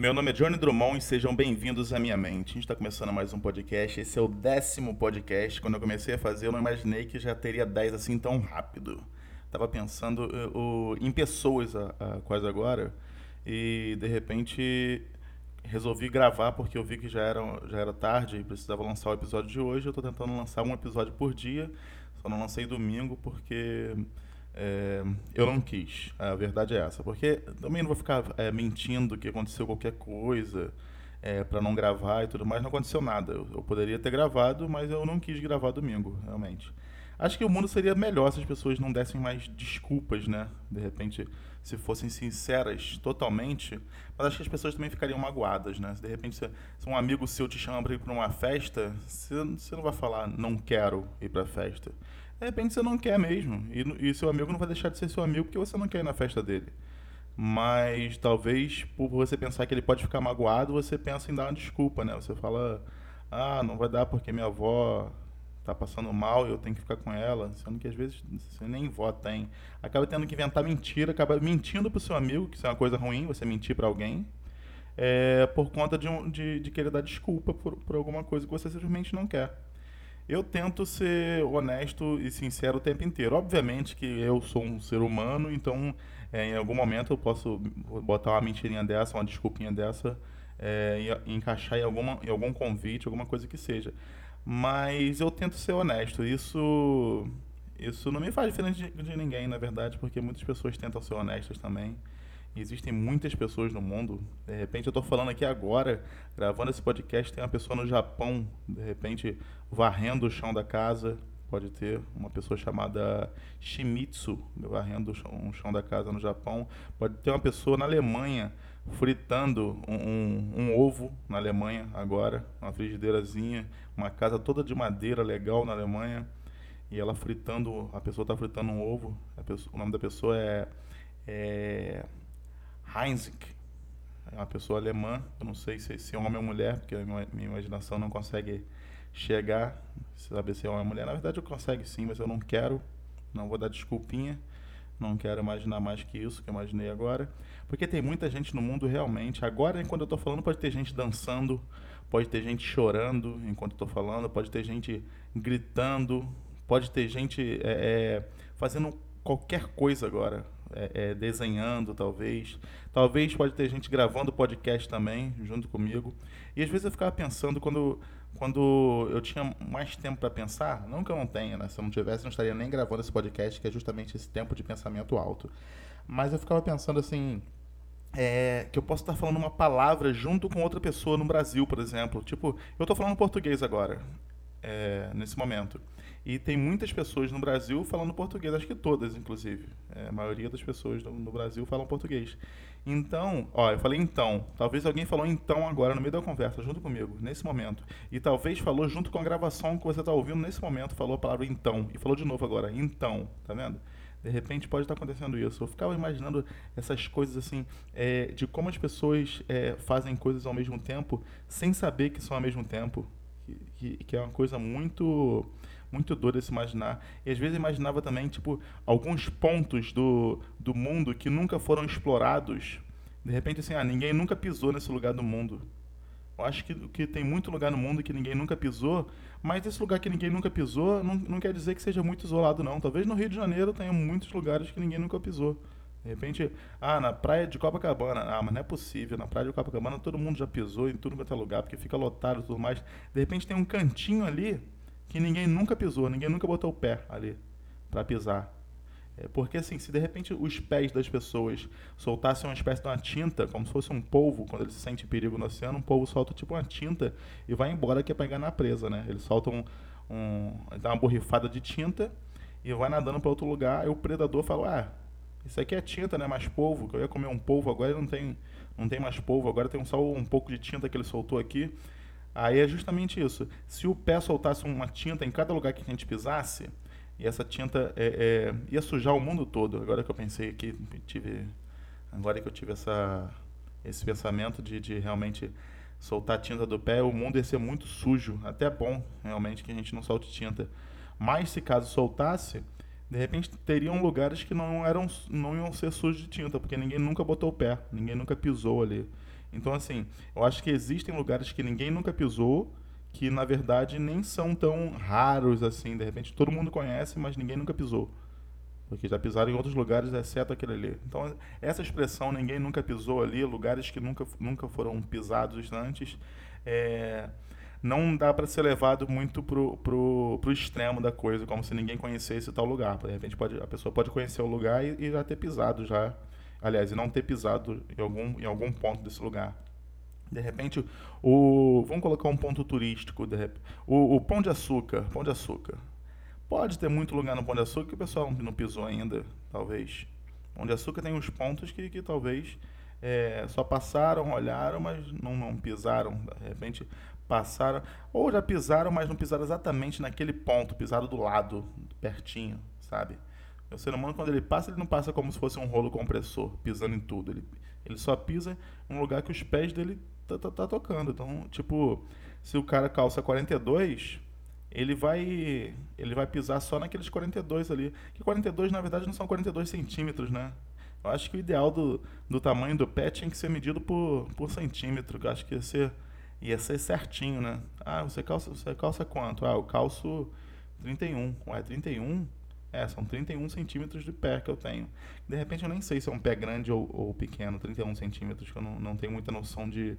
Meu nome é Johnny Drummond e sejam bem-vindos à minha mente. A gente está começando mais um podcast. Esse é o décimo podcast. Quando eu comecei a fazer, eu não imaginei que já teria dez assim tão rápido. Tava pensando uh, uh, em pessoas uh, quase agora e de repente resolvi gravar porque eu vi que já era, já era tarde e precisava lançar o episódio de hoje. Eu estou tentando lançar um episódio por dia, só não lancei domingo porque é, eu não quis. A verdade é essa. Porque também não vou ficar é, mentindo que aconteceu qualquer coisa é, para não gravar e tudo mais. Não aconteceu nada. Eu, eu, poderia ter gravado, mas eu não quis gravar domingo, realmente. Acho que o mundo seria melhor se as pessoas não dessem mais desculpas, né? De repente, se fossem sinceras totalmente. Mas acho que as pessoas também ficariam magoadas, né? Se de repente se, se um amigo seu te chama para ir para uma festa, você, você não vai falar, não quero ir para a festa de repente você não quer mesmo. E, e seu amigo não vai deixar de ser seu amigo porque você não quer ir na festa dele. Mas talvez por você pensar que ele pode ficar magoado, você pensa em dar uma desculpa, né? Você fala, ah, não vai dar porque minha avó tá passando mal e eu tenho que ficar com ela, sendo que às vezes você nem vó tem. Acaba tendo que inventar mentira, acaba mentindo pro seu amigo, que isso é uma coisa ruim, você mentir para alguém, é, por conta de, um, de, de querer dar desculpa por, por alguma coisa que você simplesmente não quer. Eu tento ser honesto e sincero o tempo inteiro. Obviamente que eu sou um ser humano, então é, em algum momento eu posso botar uma mentirinha dessa, uma desculpinha dessa, é, e, encaixar em, alguma, em algum convite, alguma coisa que seja. Mas eu tento ser honesto. Isso, isso não me faz diferente de, de ninguém, na verdade, porque muitas pessoas tentam ser honestas também. Existem muitas pessoas no mundo. De repente, eu estou falando aqui agora, gravando esse podcast, tem uma pessoa no Japão, de repente, varrendo o chão da casa. Pode ter uma pessoa chamada Shimitsu varrendo o chão, um chão da casa no Japão. Pode ter uma pessoa na Alemanha fritando um, um, um, ovo na Alemanha agora, uma frigideirazinha, uma casa toda de madeira legal na Alemanha. E ela fritando, a pessoa está fritando um ovo. Pessoa, o nome da pessoa é, é Heinzig, é uma pessoa alemã, eu não sei se, se é homem ou mulher, porque a minha, imaginação não consegue chegar, saber se é homem ou mulher. Na verdade, eu consigo sim, mas eu não quero, não vou dar desculpinha, não quero imaginar mais que isso que eu imaginei agora, porque tem muita gente no mundo realmente. Agora, enquanto eu estou falando, pode ter gente dançando, pode ter gente chorando enquanto estou falando, pode ter gente gritando, pode ter gente é, é, fazendo qualquer coisa agora é, é, desenhando, talvez. Talvez pode ter gente gravando podcast também, junto comigo. E às vezes eu ficava pensando, quando, quando eu tinha mais tempo para pensar, não que eu não tenha, né? Se eu não tivesse, eu não estaria nem gravando esse podcast, que é justamente esse tempo de pensamento alto. Mas eu ficava pensando assim. É, que eu posso estar falando uma palavra junto com outra pessoa no Brasil, por exemplo. Tipo, eu estou falando português agora, é, nesse momento. E tem muitas pessoas no Brasil falando português, acho que todas, inclusive. É, a maioria das pessoas no, no, Brasil falam português. Então, ó, eu falei então. Talvez alguém falou então agora no meio da conversa, junto comigo, nesse momento. E talvez falou junto com a gravação que você está ouvindo nesse momento, falou a palavra então. E falou de novo agora, então, tá vendo? De repente pode estar acontecendo isso. Eu ficava imaginando essas coisas assim, é, de como as pessoas é, fazem coisas ao mesmo tempo, sem saber que são ao mesmo tempo. Que, que, que é uma coisa muito muito doido se imaginar. E às vezes imaginava também, tipo, alguns pontos do, do mundo que nunca foram explorados. De repente, assim, ah, ninguém nunca pisou nesse lugar do mundo. Eu acho que, que tem muito lugar no mundo que ninguém nunca pisou, mas esse lugar que ninguém nunca pisou não, não quer dizer que seja muito isolado, não. Talvez no Rio de Janeiro tenha muitos lugares que ninguém nunca pisou. De repente, ah, na praia de Copacabana, ah, mas não é possível, na praia de Copacabana todo mundo já pisou em tudo quanto é lugar, porque fica lotado e tudo mais. De repente tem um cantinho ali que ninguém nunca pisou, ninguém nunca botou o pé ali para pisar. É porque assim, se de repente os pés das pessoas soltassem uma espécie de uma tinta, como se fosse um polvo, quando ele se sente perigo no oceano, um polvo solta tipo uma tinta e vai embora que é para enganar a presa, né? Ele solta um, um dá uma borrifada de tinta e vai nadando para outro lugar, e o predador fala: "Ah, isso aqui é tinta, né? Mais polvo, que eu ia comer um polvo, agora não tem não tem mais polvo, agora tem só um pouco de tinta que ele soltou aqui". Aí é justamente isso. Se o pé soltasse uma tinta em cada lugar que a gente pisasse, e essa tinta é, é, ia sujar o mundo todo. Agora que eu pensei que tive, agora que eu tive essa, esse pensamento de, de realmente soltar tinta do pé, o mundo ia ser muito sujo. Até bom realmente que a gente não solte tinta. Mas se caso soltasse, de repente teriam lugares que não eram, não iam ser sujos de tinta, porque ninguém nunca botou o pé, ninguém nunca pisou ali. Então, assim, eu acho que existem lugares que ninguém nunca pisou, que na verdade nem são tão raros assim. De repente todo mundo conhece, mas ninguém nunca pisou. Porque já pisaram em outros lugares, exceto aquele ali. Então, essa expressão, ninguém nunca pisou ali, lugares que nunca, nunca foram pisados antes, é, não dá para ser levado muito pro, pro, extremo da coisa, como se ninguém conhecesse tal lugar. De repente pode, a pessoa pode conhecer o lugar e, e já ter pisado já, aliás, e não ter pisado em algum, em algum ponto desse lugar. De repente, o vamos colocar um ponto turístico, de o, o Pão de Açúcar, Pão de Açúcar. Pode ter muito lugar no Pão de Açúcar que o pessoal não pisou ainda, talvez. Pão de Açúcar tem uns pontos que, que talvez é, só passaram, olharam, mas não, não pisaram. De repente passaram, ou já pisaram, mas não pisaram exatamente naquele ponto, pisaram do lado, pertinho, sabe? O ser humano, quando ele passa, ele não passa como se fosse um rolo compressor, pisando em tudo. Ele, ele só pisa em um lugar que os pés dele tá, tá, tá tocando. Então, tipo, se o cara calça 42, ele vai ele vai pisar só naqueles 42 ali. Que 42, na verdade, não são 42 centímetros, né? Eu acho que o ideal do, do tamanho do pé tinha que ser medido por, por centímetro. Eu acho que ia ser ia ser certinho, né? Ah, você calça, você calça quanto? Ah, eu calço 31. Ué, 31? É, são 31 centímetros de pé que eu tenho. De repente eu nem sei se é um pé grande ou, ou pequeno, 31 centímetros, que eu não, não tenho muita noção de,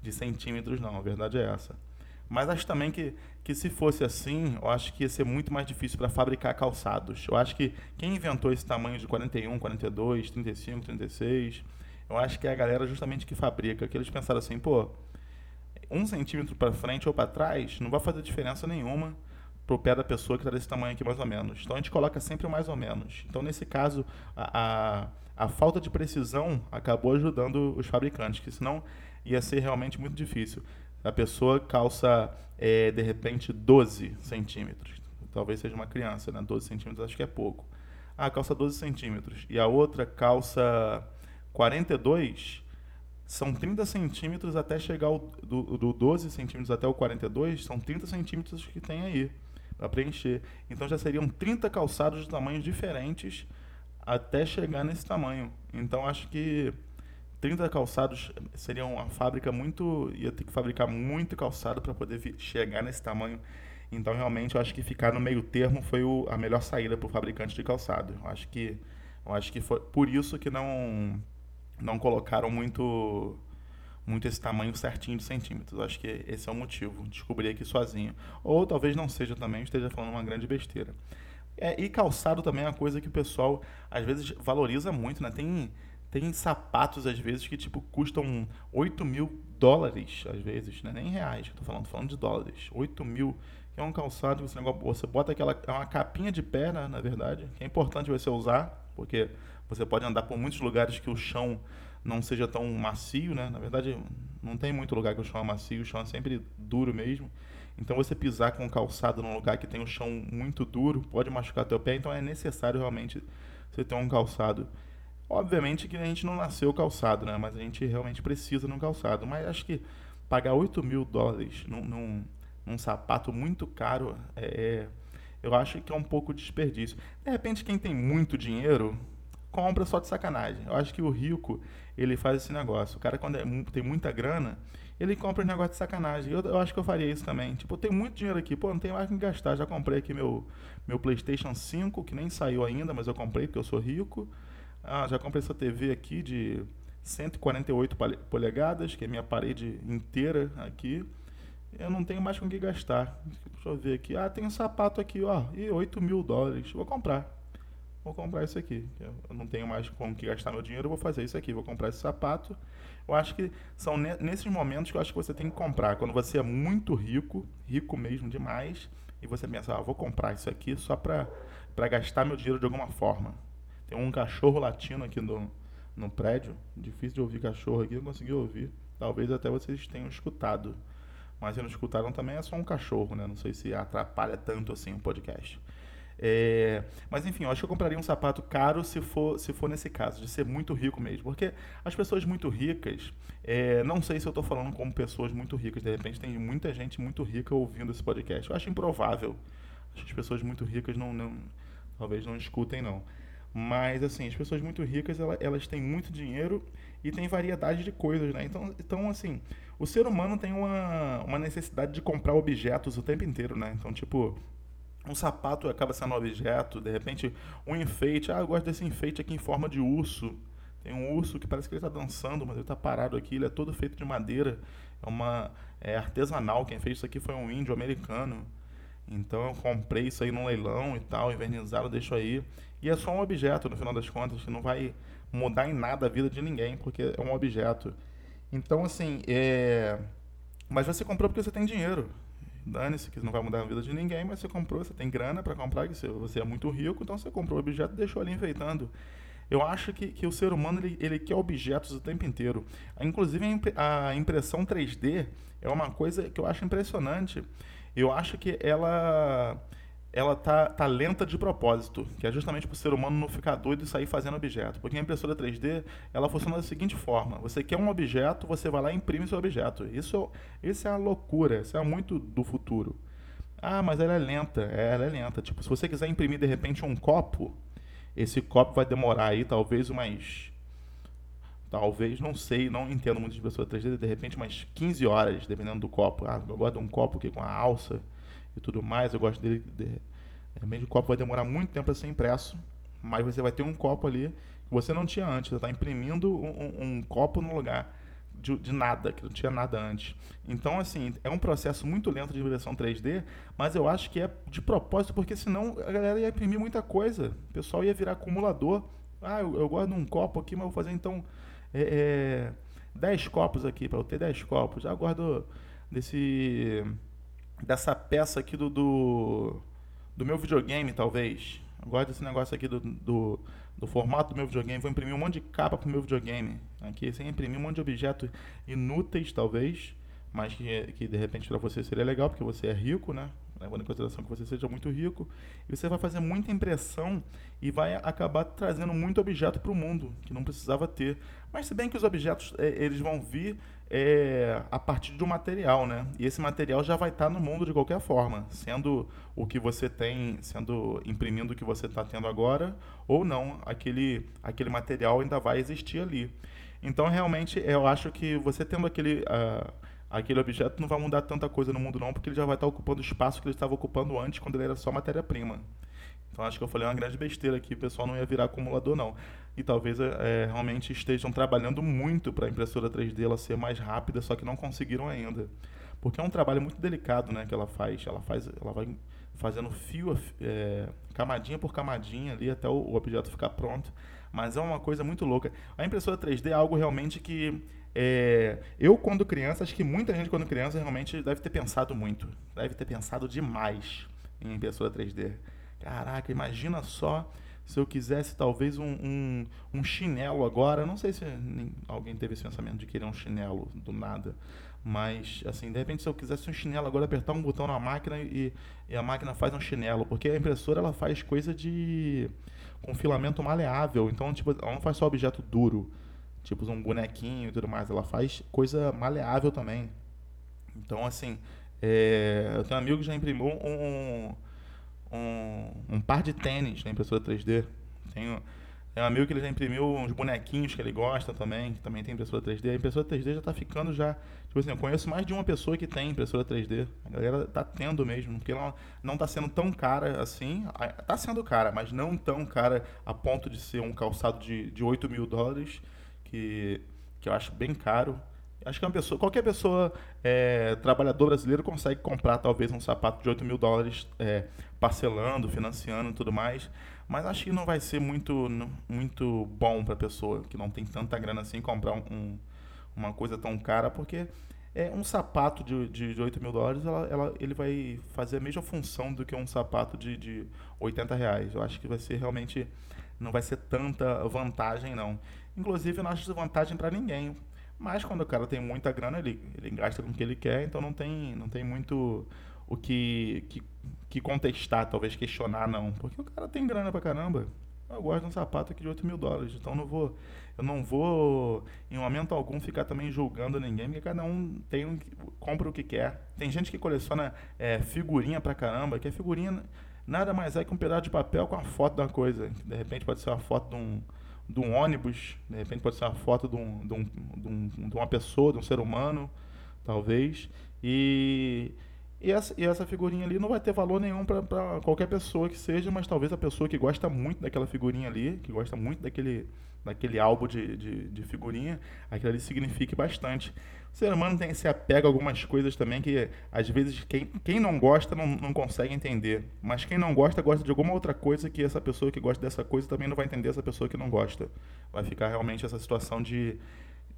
de centímetros, não. A verdade é essa. Mas acho também que, que se fosse assim, eu acho que ia ser muito mais difícil para fabricar calçados. Eu acho que quem inventou esse tamanho de 41, 42, 35, 36, eu acho que é a galera justamente que fabrica, que eles pensaram assim, pô, um centímetro para frente ou para trás não vai fazer diferença nenhuma para o pé da pessoa que está desse tamanho aqui mais ou menos. Então a gente coloca sempre mais ou menos. Então nesse caso a, a, a falta de precisão acabou ajudando os fabricantes, que senão ia ser realmente muito difícil. A pessoa calça é, de repente 12 centímetros. Talvez seja uma criança, né? 12 centímetros acho que é pouco. Ah, calça 12 centímetros. E a outra calça 42 são 30 centímetros até chegar do, do 12 centímetros até o 42, são 30 centímetros que tem aí para preencher. Então já seriam 30 calçados de tamanhos diferentes até chegar nesse tamanho. Então acho que 30 calçados seria uma fábrica muito. ia ter que fabricar muito calçado para poder chegar nesse tamanho. Então realmente eu acho que ficar no meio termo foi o, a melhor saída para o fabricante de calçado. Eu acho que, eu acho que foi por isso que não não colocaram muito muito esse tamanho certinho de centímetros. Acho que esse é o motivo. Descobri aqui sozinho. Ou talvez não seja também, esteja falando uma grande besteira. É, e calçado também é uma coisa que o pessoal às vezes valoriza muito, né? Tem, tem sapatos às vezes que tipo custam 8 mil dólares, às vezes, né? Nem reais, eu tô falando, tô falando de dólares. 8 mil, que é um calçado que você, você bota aquela. É uma capinha de pé, na verdade, que é importante você usar, porque você pode andar por muitos lugares que o chão não seja tão macio, né? Na verdade, não tem muito lugar que o chão é macio, o chão é sempre duro mesmo. Então, você pisar com calçado num lugar que tem o chão muito duro pode machucar teu pé. Então, é necessário realmente você ter um calçado. Obviamente que a gente não nasceu calçado, né? Mas a gente realmente precisa de um calçado. Mas acho que pagar 8 mil dólares num, num, num sapato muito caro é, é, eu acho que é um pouco desperdício. De repente, quem tem muito dinheiro compra só de sacanagem. Eu acho que o rico, ele faz esse negócio. O cara, quando é, tem muita grana, ele compra um negócio de sacanagem. Eu, eu, acho que eu faria isso também. Tipo, tenho muito dinheiro aqui, pô, não tem mais o que gastar. Já comprei aqui meu, meu PlayStation 5, que nem saiu ainda, mas eu comprei porque eu sou rico. Ah, já comprei essa TV aqui de 148 polegadas, que é minha parede inteira aqui. Eu não tenho mais com o que gastar. Deixa eu ver aqui. Ah, tem um sapato aqui, ó. E 8 mil dólares. Vou comprar vou comprar isso aqui. Eu não tenho mais com que gastar meu dinheiro, vou fazer isso aqui, vou comprar esse sapato. Eu acho que são nesses momentos que eu acho que você tem que comprar. Quando você é muito rico, rico mesmo demais, e você pensa, ah, vou comprar isso aqui só para gastar meu dinheiro de alguma forma. Tem um cachorro latino aqui no, no prédio, difícil de ouvir cachorro aqui, não consegui ouvir. Talvez até vocês tenham escutado. Mas se não escutaram também é só um cachorro, né? Não sei se atrapalha tanto assim o podcast. É, mas enfim, eu acho que eu compraria um sapato caro se for, se for nesse caso, de ser muito rico mesmo. Porque as pessoas muito ricas, é, não sei se eu estou falando como pessoas muito ricas, de repente tem muita gente muito rica ouvindo esse podcast. Eu acho improvável. Acho que as pessoas muito ricas não, não talvez não escutem, não. Mas, assim, as pessoas muito ricas, elas, elas têm muito dinheiro e têm variedade de coisas, né? Então, então assim, o ser humano tem uma, uma necessidade de comprar objetos o tempo inteiro, né? Então, tipo, um sapato acaba sendo objeto, de repente, um enfeite. Ah, eu gosto desse enfeite aqui em forma de urso. Tem um urso que parece que ele está dançando, mas ele está parado aqui. Ele é todo feito de madeira. É uma é artesanal. Quem fez isso aqui foi um índio americano. Então eu comprei isso aí num leilão e tal, invernizado, deixo aí. E é só um objeto, no final das contas, que não vai mudar em nada a vida de ninguém, porque é um objeto. Então, assim, é... Mas você comprou porque você tem dinheiro. Dane-se que não vai mudar a vida de ninguém, mas você comprou, você tem grana para comprar, que você é muito rico, então você comprou o objeto e deixou ali enfeitando. Eu acho que, que o ser humano ele, ele quer objetos o tempo inteiro. Inclusive, a impressão 3D é uma coisa que eu acho impressionante. Eu acho que ela ela tá, tá lenta de propósito, que é justamente para o ser humano não ficar doido e sair fazendo objeto. Porque a impressora 3D, ela funciona da seguinte forma: você quer um objeto, você vai lá e imprime seu objeto. Isso, isso é a loucura, isso é muito do futuro. Ah, mas ela é lenta. É, ela é lenta. Tipo, se você quiser imprimir de repente um copo, esse copo vai demorar aí talvez umas. Talvez, não sei, não entendo muito de impressora 3D, de repente umas 15 horas, dependendo do copo. Ah, eu de um copo aqui com a alça e tudo mais. Eu gosto dele. De, realmente o copo vai demorar muito tempo para ser impresso, mas você vai ter um copo ali que você não tinha antes. Você está imprimindo um, um, um, copo no lugar de, de, nada, que não tinha nada antes. Então, assim, é um processo muito lento de impressão 3D, mas eu acho que é de propósito, porque senão a galera ia imprimir muita coisa. O pessoal ia virar acumulador. Ah, eu, eu de um copo aqui, mas vou fazer então é, é, 10 copos aqui, para eu ter 10 copos. Já guardo desse dessa peça aqui do, do, do meu videogame, talvez. Eu gosto desse negócio aqui do, do, do, formato do meu videogame. Vou imprimir um monte de capa pro meu videogame. Aqui, sem imprimir um monte de objetos inúteis, talvez. Mas que, que de repente para você seria legal, porque você é rico, né? Levando em consideração que você seja muito rico, e você vai fazer muita impressão e vai acabar trazendo muito objeto para o mundo que não precisava ter. Mas se bem que os objetos é, eles vão vir é, a partir de um material, né? E esse material já vai estar tá no mundo de qualquer forma, sendo o que você tem, sendo imprimindo o que você está tendo agora, ou não, aquele, aquele material ainda vai existir ali. Então, realmente, eu acho que você tendo aquele. Uh, aquele objeto não vai mudar tanta coisa no mundo não, porque ele já vai estar ocupando o espaço que ele estava ocupando antes, quando ele era só matéria-prima. Então acho que eu falei uma grande besteira aqui, o pessoal não ia virar acumulador não. E talvez é, realmente estejam trabalhando muito para a impressora 3D ela ser mais rápida, só que não conseguiram ainda. Porque é um trabalho muito delicado né, que ela faz. Ela, faz, ela vai fazendo fio, é, camadinha por camadinha ali até o, o objeto ficar pronto. Mas é uma coisa muito louca. A impressora 3D é algo realmente que é, eu, quando criança, acho que muita gente, quando criança, realmente deve ter pensado muito. Deve ter pensado demais em impressora 3D. Caraca, imagina só se eu quisesse talvez um, um, um chinelo agora. Não sei se alguém teve esse pensamento de querer um chinelo do nada. Mas, assim, de repente, se eu quisesse um chinelo agora, apertar um botão na máquina e, e a máquina faz um chinelo. Porque a impressora ela faz coisa de. com filamento maleável. Então, tipo, ela não faz só objeto duro tipo um bonequinho e tudo mais. Ela faz coisa maleável também. Então, assim, é, eu tenho um amigo que já imprimiu um, um, um par de tênis na impressora 3D. Tenho, tem um amigo que ele já imprimiu uns bonequinhos que ele gosta também, que também tem impressora 3D. A impressora 3D já está ficando já. Tipo assim, eu conheço mais de uma pessoa que tem impressora 3D. A galera tá tendo mesmo, porque ela não está sendo tão cara assim. Está sendo cara, mas não tão cara a ponto de ser um calçado de, de 8 mil dólares que, que eu acho bem caro. Acho que uma pessoa, qualquer pessoa, é, trabalhador brasileiro, consegue comprar talvez um sapato de 8 mil dólares é, parcelando, financiando e tudo mais. Mas acho que não vai ser muito, muito bom para a pessoa que não tem tanta grana assim comprar um, uma coisa tão cara, porque é um sapato de, de, de 8 mil dólares, ela, ela, ele vai fazer a mesma função do que um sapato de, de 80 reais. Eu acho que vai ser realmente. Não vai ser tanta vantagem, não. Inclusive, não acho desvantagem para ninguém. Mas quando o cara tem muita grana, ele, ele gasta com o que ele quer, então não tem, não tem muito o que, que, que contestar, talvez questionar, não. Porque o cara tem grana pra caramba. Eu gosto de um sapato aqui de 8 mil dólares, então não vou, eu não vou, em momento algum, ficar também julgando ninguém, porque cada um tem um, compra o que quer. Tem gente que coleciona é, figurinha pra caramba, que é figurinha nada mais é que um pedaço de papel com a foto da coisa. De repente pode ser uma foto de um, de um ônibus, de repente pode ser uma foto de, um, de, um, de, um, de uma pessoa, de um ser humano, talvez. E, e, essa, e essa figurinha ali não vai ter valor nenhum para qualquer pessoa que seja, mas talvez a pessoa que gosta muito daquela figurinha ali, que gosta muito daquele, daquele álbum de, de, de figurinha, aquilo ali signifique bastante. O ser humano tem esse apego a algumas coisas também que, às vezes, quem, quem não gosta não, não consegue entender. Mas quem não gosta, gosta de alguma outra coisa que essa pessoa que gosta dessa coisa também não vai entender essa pessoa que não gosta. Vai ficar realmente essa situação de,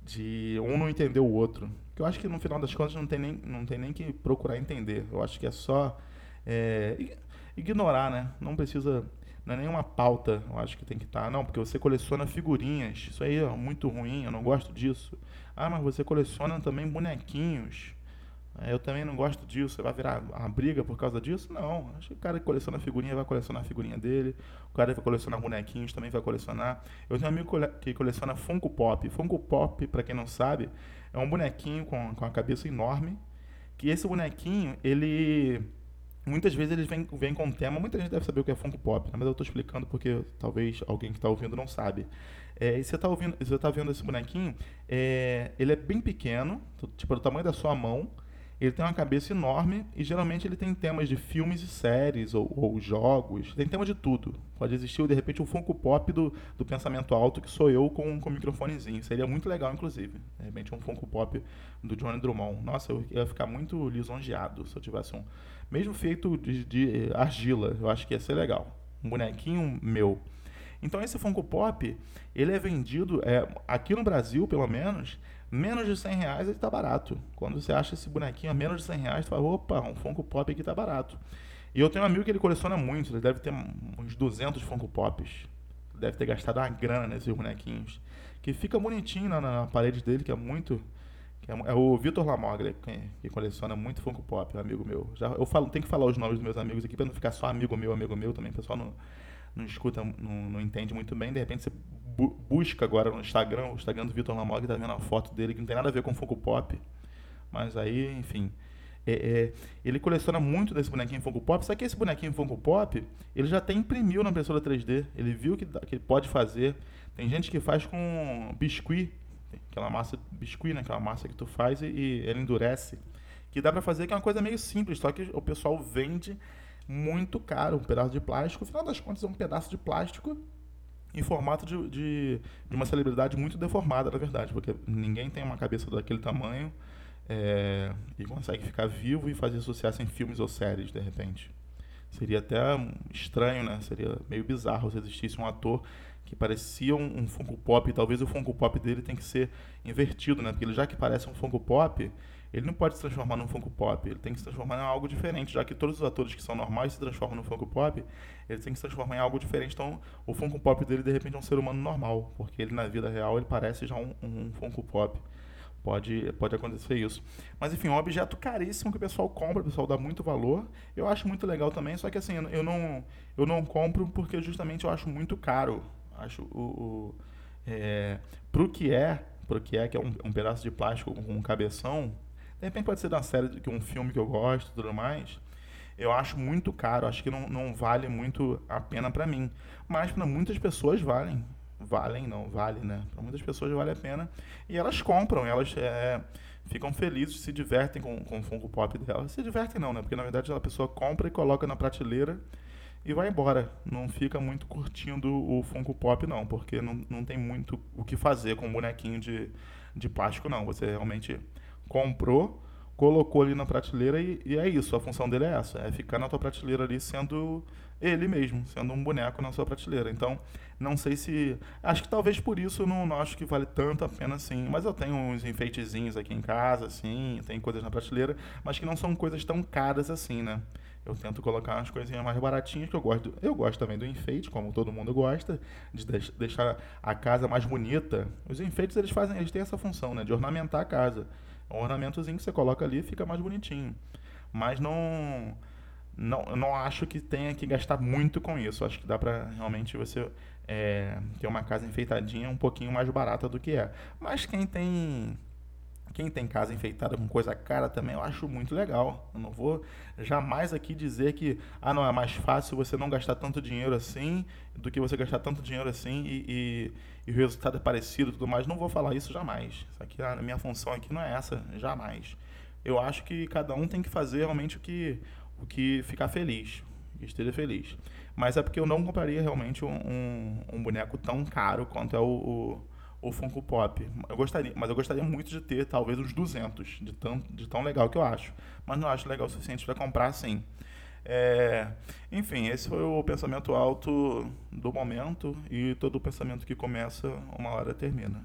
de um não entender o outro. Que eu acho que, no final das contas, não tem nem, não tem nem que procurar entender. Eu acho que é só é, ignorar, né? Não precisa não é nenhuma pauta, eu acho que tem que estar. Tá. Não, porque você coleciona figurinhas. Isso aí é muito ruim, eu não gosto disso. Ah, mas você coleciona também bonequinhos. É, eu também não gosto disso. Você vai virar uma briga por causa disso? Não. Acho que o cara que coleciona figurinha vai colecionar a figurinha dele. O cara que vai colecionar bonequinhos também vai colecionar. Eu tenho um amigo que coleciona Funko Pop. Funko Pop, para quem não sabe, é um bonequinho com, com a cabeça enorme. Que esse bonequinho, ele Muitas vezes eles vêm, vêm com um tema, muita gente deve saber o que é Funko Pop, né? mas eu estou explicando porque talvez alguém que está ouvindo não sabe. É, e você está ouvindo, você tá vendo esse bonequinho, é, ele é bem pequeno, tipo do tamanho da sua mão, ele tem uma cabeça enorme e geralmente ele tem temas de filmes e séries ou, ou jogos, tem tema de tudo. Pode existir de repente um Funko Pop do, do pensamento alto que sou eu com, com um microfonezinho. Seria muito legal, inclusive. De repente um Funko Pop do Johnny Drummond. Nossa, eu ia ficar muito lisonjeado se eu tivesse um. Mesmo feito de, de argila, eu acho que ia ser legal. Um bonequinho meu. Então esse Funko Pop, ele é vendido, é, aqui no Brasil, pelo menos, menos de 100 reais ele está barato. Quando você acha esse bonequinho a menos de 100 reais, você fala, opa, um Funko Pop aqui está barato. E eu tenho um amigo que ele coleciona muito, ele deve ter uns 200 Funko Pops. Deve ter gastado uma grana nesses bonequinhos. Que fica bonitinho na, na parede dele, que é muito... É, é, o Vitor Lamoglia, que, coleciona muito Funko Pop, um amigo meu. Já, eu falo, tenho que falar os nomes dos meus amigos aqui para não ficar só amigo meu, amigo meu também. O pessoal não, não escuta, não, não entende muito bem. De repente você bu busca agora no Instagram, o Instagram do Vitor Lamog, tá vendo a foto dele que não tem nada a ver com Funko Pop. Mas aí, enfim. É, é, ele coleciona muito desse bonequinho Funko Pop, só que esse bonequinho Funko Pop, ele já até imprimiu na impressora 3D. Ele viu que, que pode fazer. Tem gente que faz com biscuit, aquela massa biscuit, né? Aquela massa que tu faz e, e ele endurece. Que dá para fazer, que é uma coisa meio simples, só que o pessoal vende muito caro, um pedaço de plástico. No final das contas, é um pedaço de plástico em formato de, de, de, uma celebridade muito deformada, na verdade, porque ninguém tem uma cabeça daquele tamanho é, e consegue ficar vivo e fazer sucesso em filmes ou séries, de repente. Seria até estranho, né? Seria meio bizarro se existisse um ator que parecia um, um Funko Pop, talvez o Funko Pop dele tem que ser invertido, né? Porque ele já que parece um Funko Pop, ele não pode se transformar num Funko Pop, ele tem que se transformar em algo diferente, já que todos os atores que são normais se transformam no Funko Pop, ele tem que se transformar em algo diferente. Então, o Funko Pop dele, de repente, é um ser humano normal, porque ele, na vida real, ele parece já um, um Funko Pop. Pode, pode acontecer isso. Mas, enfim, um objeto caríssimo que o pessoal compra, o pessoal dá muito valor. Eu acho muito legal também, só que, assim, eu não, eu não compro porque, justamente, eu acho muito caro. Acho o... o é, pro que é, pro que é, que é um, um pedaço de plástico com um cabeção, de repente pode ser da série, que um filme que eu gosto tudo mais. Eu acho muito caro, acho que não, não vale muito a pena para mim. Mas para muitas pessoas valem. Valem, não, vale, né? Para muitas pessoas vale a pena. E elas compram, elas é, ficam felizes, se divertem com, com o Funko Pop dela. Se divertem não, né? Porque na verdade a pessoa compra e coloca na prateleira e vai embora. Não fica muito curtindo o Funko Pop, não, porque não, não tem muito o que fazer com um bonequinho de, de plástico, não. Você realmente comprou, colocou ali na prateleira e, e, é isso. A função dele é essa, é ficar na tua prateleira ali sendo ele mesmo, sendo um boneco na sua prateleira. Então, não sei se, acho que talvez por isso não, não acho que vale tanto a pena assim. Mas eu tenho uns enfeitezinhos aqui em casa, assim, tem coisas na prateleira, mas que não são coisas tão caras assim, né? Eu tento colocar umas coisinhas mais baratinhas que eu gosto. Eu gosto também do enfeite, como todo mundo gosta, de deixar a casa mais bonita. Os enfeites eles fazem, eles têm essa função, né, de ornamentar a casa. Um ornamentozinho que você coloca ali fica mais bonitinho. Mas não, não, não acho que tenha que gastar muito com isso. Acho que dá para realmente você é, ter uma casa enfeitadinha um pouquinho mais barata do que é. Mas quem tem quem tem casa enfeitada com coisa cara também, eu acho muito legal. Eu não vou jamais aqui dizer que, ah, não, é mais fácil você não gastar tanto dinheiro assim do que você gastar tanto dinheiro assim e, e, e o resultado é parecido e tudo mais. Não vou falar isso jamais. Isso aqui, a minha função aqui não é essa, jamais. Eu acho que cada um tem que fazer realmente o que, o que ficar feliz, esteja feliz. Mas é porque eu não compraria realmente um, um, um boneco tão caro quanto é o, o o Funko Pop. Eu gostaria, mas eu gostaria muito de ter talvez uns 200, de tão, de tão legal que eu acho. Mas não acho legal o suficiente para comprar sim. É, enfim, esse foi o pensamento alto do momento e todo pensamento que começa, uma hora termina.